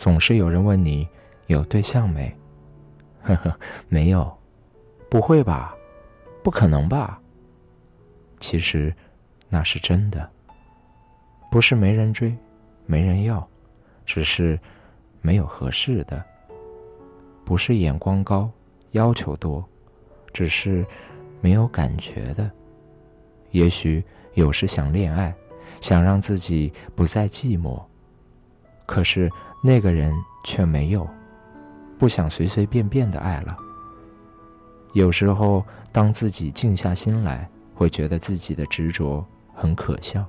总是有人问你有对象没？呵呵，没有，不会吧？不可能吧？其实，那是真的。不是没人追，没人要，只是没有合适的。不是眼光高，要求多，只是没有感觉的。也许有时想恋爱，想让自己不再寂寞，可是那个人却没有，不想随随便便的爱了。有时候，当自己静下心来，会觉得自己的执着很可笑。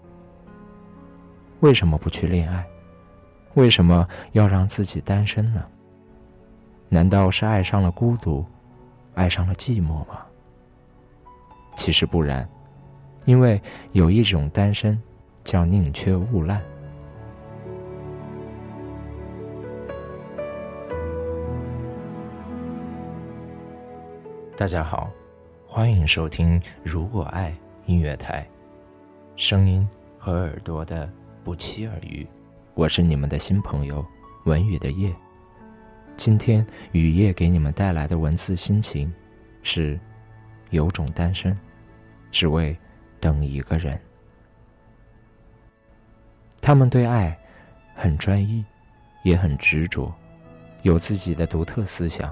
为什么不去恋爱？为什么要让自己单身呢？难道是爱上了孤独，爱上了寂寞吗？其实不然，因为有一种单身，叫宁缺毋滥。大家好，欢迎收听《如果爱》音乐台，声音和耳朵的不期而遇。我是你们的新朋友文宇的夜。今天雨夜给你们带来的文字心情是：有种单身，只为等一个人。他们对爱很专一，也很执着，有自己的独特思想，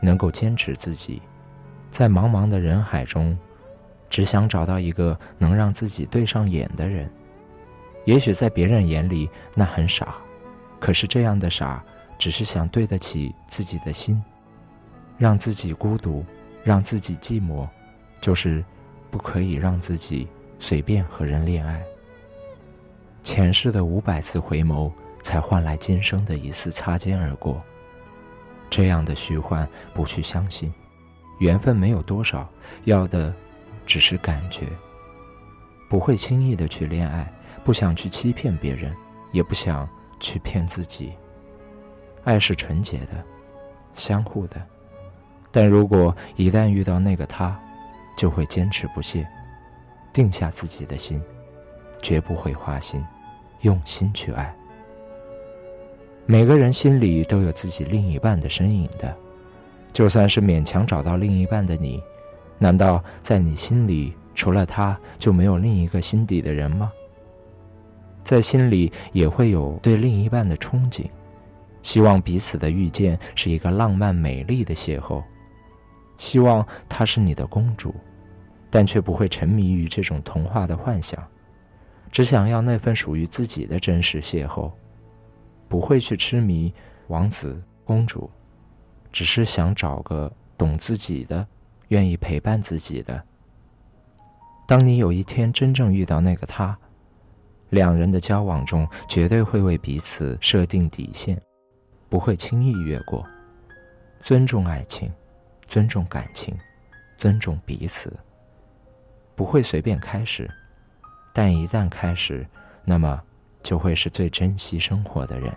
能够坚持自己。在茫茫的人海中，只想找到一个能让自己对上眼的人。也许在别人眼里那很傻，可是这样的傻，只是想对得起自己的心，让自己孤独，让自己寂寞，就是不可以让自己随便和人恋爱。前世的五百次回眸，才换来今生的一次擦肩而过。这样的虚幻，不去相信。缘分没有多少，要的只是感觉。不会轻易的去恋爱，不想去欺骗别人，也不想去骗自己。爱是纯洁的，相互的。但如果一旦遇到那个他，就会坚持不懈，定下自己的心，绝不会花心，用心去爱。每个人心里都有自己另一半的身影的。就算是勉强找到另一半的你，难道在你心里除了他就没有另一个心底的人吗？在心里也会有对另一半的憧憬，希望彼此的遇见是一个浪漫美丽的邂逅，希望她是你的公主，但却不会沉迷于这种童话的幻想，只想要那份属于自己的真实邂逅，不会去痴迷王子公主。只是想找个懂自己的、愿意陪伴自己的。当你有一天真正遇到那个他，两人的交往中绝对会为彼此设定底线，不会轻易越过。尊重爱情，尊重感情，尊重彼此。不会随便开始，但一旦开始，那么就会是最珍惜生活的人。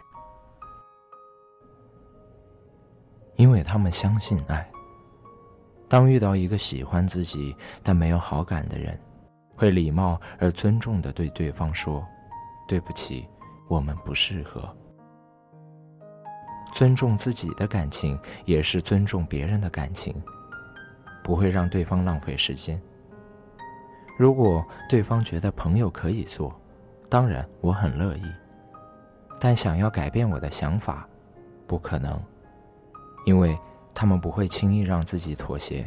因为他们相信爱。当遇到一个喜欢自己但没有好感的人，会礼貌而尊重的对对方说：“对不起，我们不适合。”尊重自己的感情，也是尊重别人的感情，不会让对方浪费时间。如果对方觉得朋友可以做，当然我很乐意，但想要改变我的想法，不可能。因为他们不会轻易让自己妥协，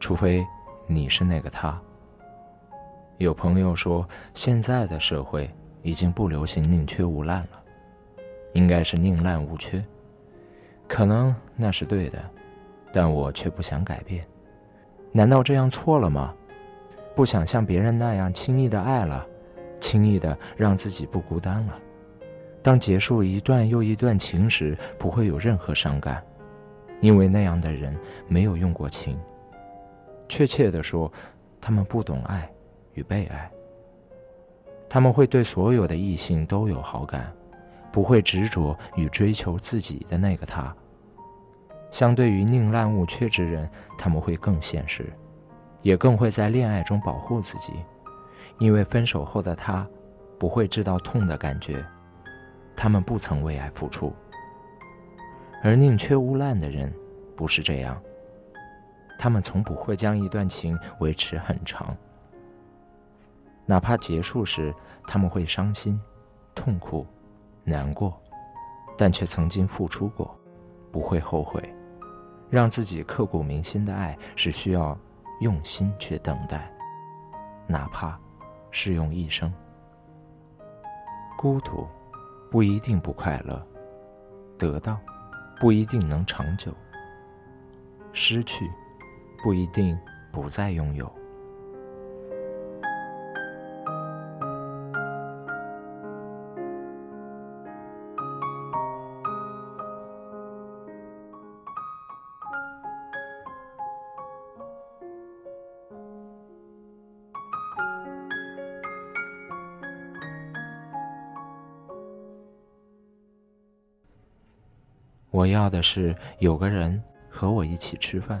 除非你是那个他。有朋友说，现在的社会已经不流行宁缺毋滥了，应该是宁滥毋缺。可能那是对的，但我却不想改变。难道这样错了吗？不想像别人那样轻易的爱了，轻易的让自己不孤单了。当结束一段又一段情时，不会有任何伤感，因为那样的人没有用过情。确切的说，他们不懂爱与被爱。他们会对所有的异性都有好感，不会执着与追求自己的那个他。相对于宁滥勿缺之人，他们会更现实，也更会在恋爱中保护自己，因为分手后的他不会知道痛的感觉。他们不曾为爱付出。而宁缺毋滥的人，不是这样。他们从不会将一段情维持很长，哪怕结束时他们会伤心、痛苦、难过，但却曾经付出过，不会后悔。让自己刻骨铭心的爱是需要用心去等待，哪怕是用一生。孤独不一定不快乐，得到不一定能长久，失去。不一定不再拥有。我要的是有个人和我一起吃饭。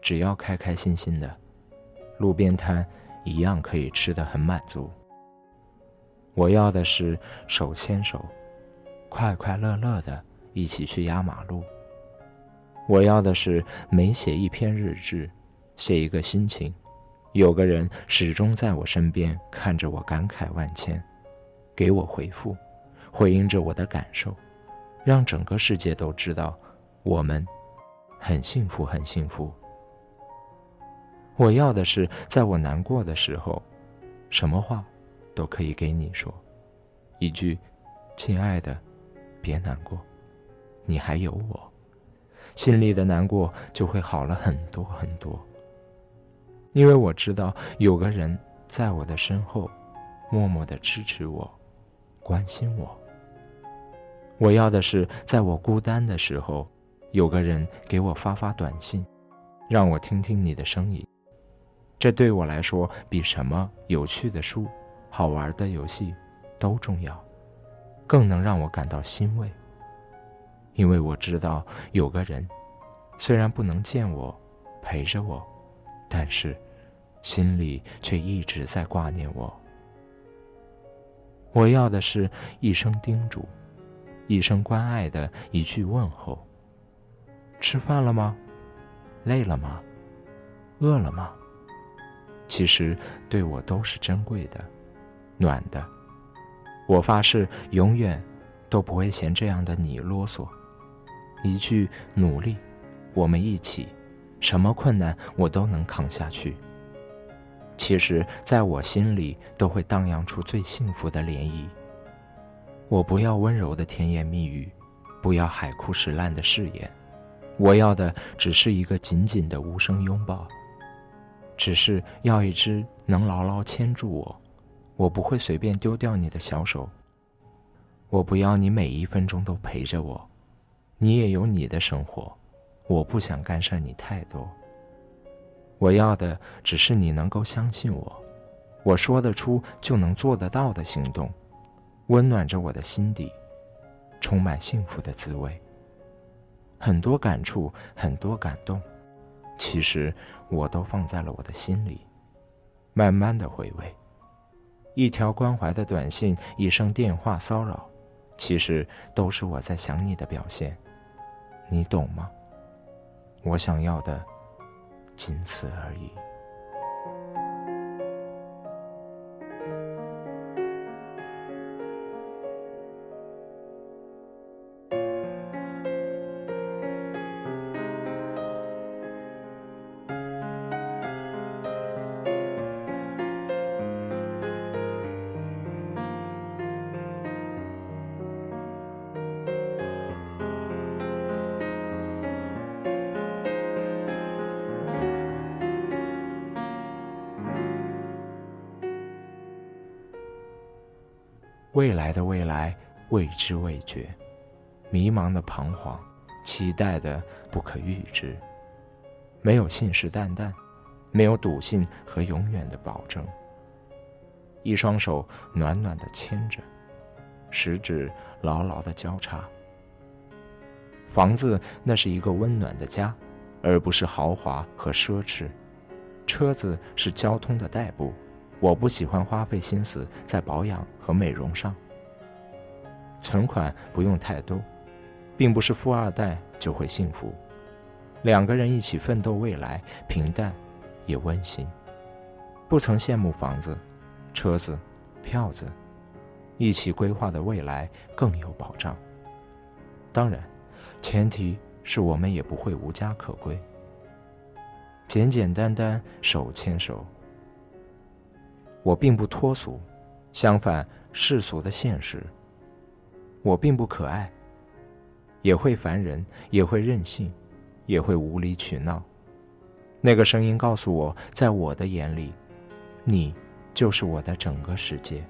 只要开开心心的，路边摊一样可以吃得很满足。我要的是手牵手，快快乐乐的一起去压马路。我要的是每写一篇日志，写一个心情，有个人始终在我身边看着我感慨万千，给我回复，回应着我的感受，让整个世界都知道我们很幸福，很幸福。我要的是，在我难过的时候，什么话都可以给你说，一句“亲爱的，别难过，你还有我”，心里的难过就会好了很多很多。因为我知道有个人在我的身后，默默的支持我，关心我。我要的是，在我孤单的时候，有个人给我发发短信，让我听听你的声音。这对我来说比什么有趣的书、好玩的游戏都重要，更能让我感到欣慰。因为我知道有个人，虽然不能见我、陪着我，但是心里却一直在挂念我。我要的是一声叮嘱，一声关爱的一句问候。吃饭了吗？累了吗？饿了吗？其实对我都是珍贵的、暖的。我发誓，永远都不会嫌这样的你啰嗦。一句努力，我们一起，什么困难我都能扛下去。其实，在我心里都会荡漾出最幸福的涟漪。我不要温柔的甜言蜜语，不要海枯石烂的誓言，我要的只是一个紧紧的无声拥抱。只是要一只能牢牢牵住我，我不会随便丢掉你的小手。我不要你每一分钟都陪着我，你也有你的生活，我不想干涉你太多。我要的只是你能够相信我，我说得出就能做得到的行动，温暖着我的心底，充满幸福的滋味。很多感触，很多感动。其实我都放在了我的心里，慢慢的回味。一条关怀的短信，一声电话骚扰，其实都是我在想你的表现，你懂吗？我想要的，仅此而已。未来的未来，未知未觉，迷茫的彷徨，期待的不可预知。没有信誓旦旦，没有笃信和永远的保证。一双手暖暖的牵着，食指牢牢的交叉。房子那是一个温暖的家，而不是豪华和奢侈。车子是交通的代步。我不喜欢花费心思在保养和美容上。存款不用太多，并不是富二代就会幸福。两个人一起奋斗，未来平淡也温馨。不曾羡慕房子、车子、票子，一起规划的未来更有保障。当然，前提是我们也不会无家可归。简简单单手牵手，我并不脱俗，相反世俗的现实。我并不可爱，也会烦人，也会任性，也会无理取闹。那个声音告诉我，在我的眼里，你就是我的整个世界。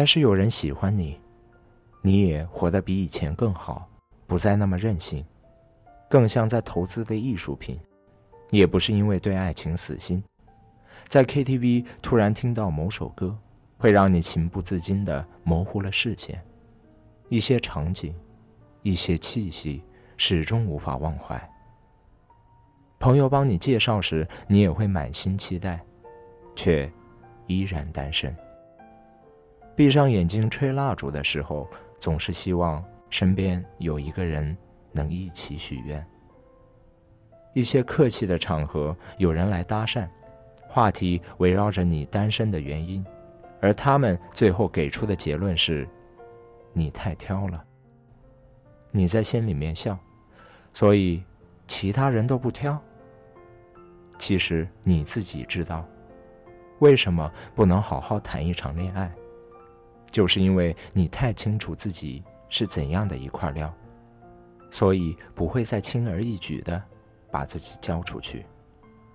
还是有人喜欢你，你也活得比以前更好，不再那么任性，更像在投资的艺术品。也不是因为对爱情死心，在 KTV 突然听到某首歌，会让你情不自禁地模糊了视线，一些场景，一些气息，始终无法忘怀。朋友帮你介绍时，你也会满心期待，却依然单身。闭上眼睛吹蜡烛的时候，总是希望身边有一个人能一起许愿。一些客气的场合，有人来搭讪，话题围绕着你单身的原因，而他们最后给出的结论是：你太挑了。你在心里面笑，所以其他人都不挑。其实你自己知道，为什么不能好好谈一场恋爱？就是因为你太清楚自己是怎样的一块料，所以不会再轻而易举的把自己交出去。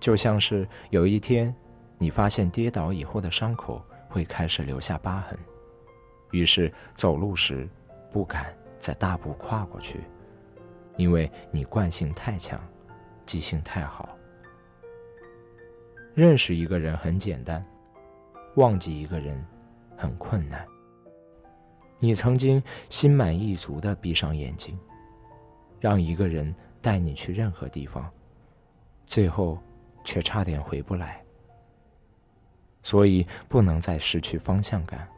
就像是有一天，你发现跌倒以后的伤口会开始留下疤痕，于是走路时不敢再大步跨过去，因为你惯性太强，记性太好。认识一个人很简单，忘记一个人很困难。你曾经心满意足的闭上眼睛，让一个人带你去任何地方，最后却差点回不来。所以不能再失去方向感。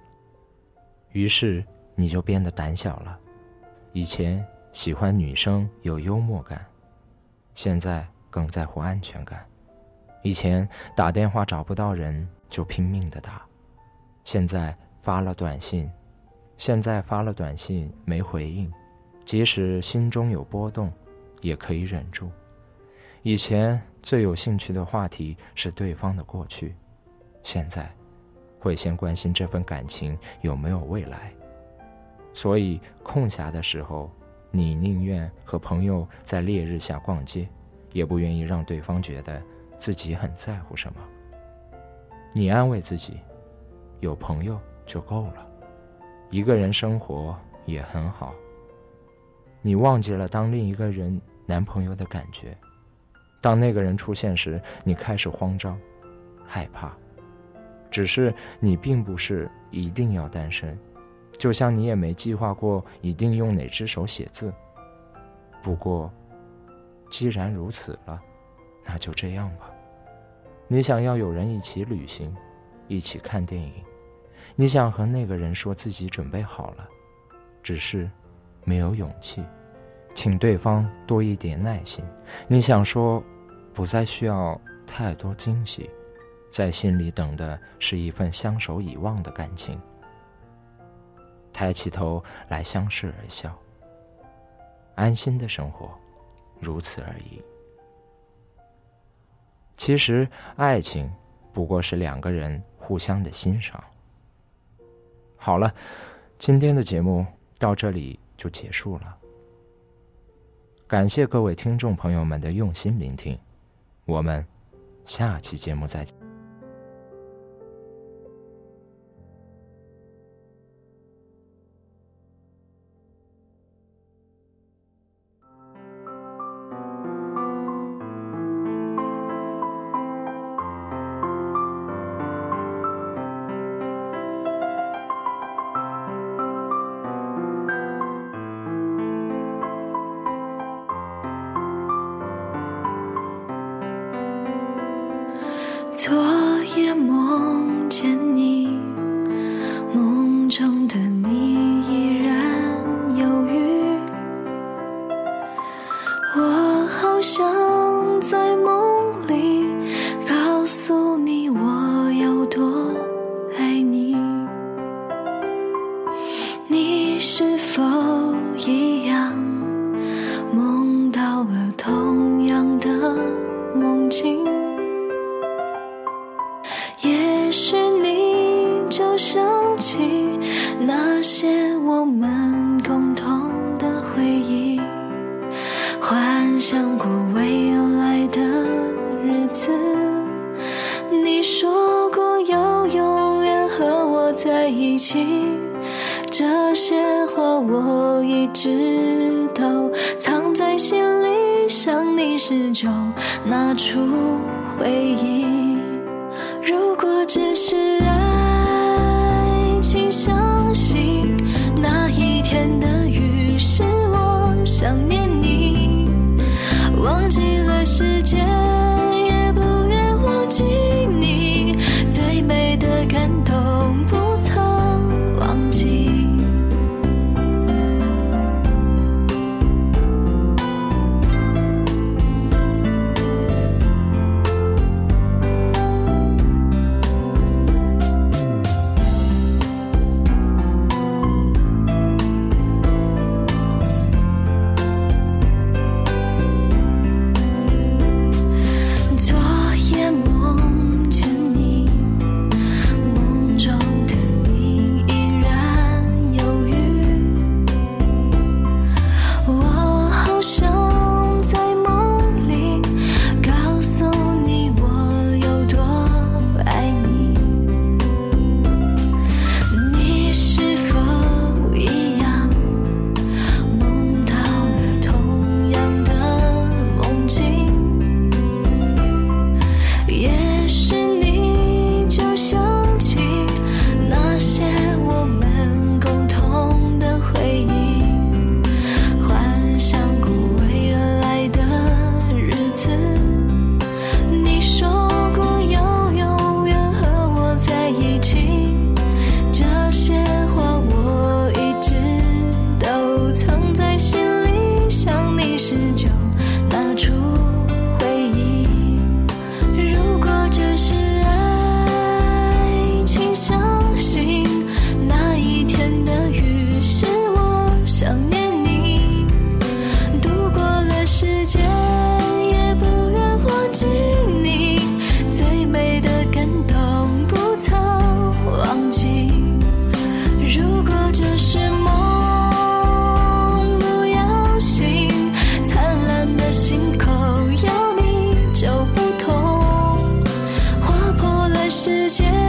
于是你就变得胆小了。以前喜欢女生有幽默感，现在更在乎安全感。以前打电话找不到人就拼命的打，现在发了短信。现在发了短信没回应，即使心中有波动，也可以忍住。以前最有兴趣的话题是对方的过去，现在会先关心这份感情有没有未来。所以空暇的时候，你宁愿和朋友在烈日下逛街，也不愿意让对方觉得自己很在乎什么。你安慰自己，有朋友就够了。一个人生活也很好。你忘记了当另一个人男朋友的感觉，当那个人出现时，你开始慌张、害怕。只是你并不是一定要单身，就像你也没计划过一定用哪只手写字。不过，既然如此了，那就这样吧。你想要有人一起旅行，一起看电影。你想和那个人说自己准备好了，只是没有勇气，请对方多一点耐心。你想说，不再需要太多惊喜，在心里等的是一份相守以望的感情。抬起头来，相视而笑，安心的生活，如此而已。其实，爱情不过是两个人互相的欣赏。好了，今天的节目到这里就结束了。感谢各位听众朋友们的用心聆听，我们下期节目再见。这些话我一直都藏在心里想你时就拿出回忆如果这是爱请相信那一天的雨是我想念你忘记了世界。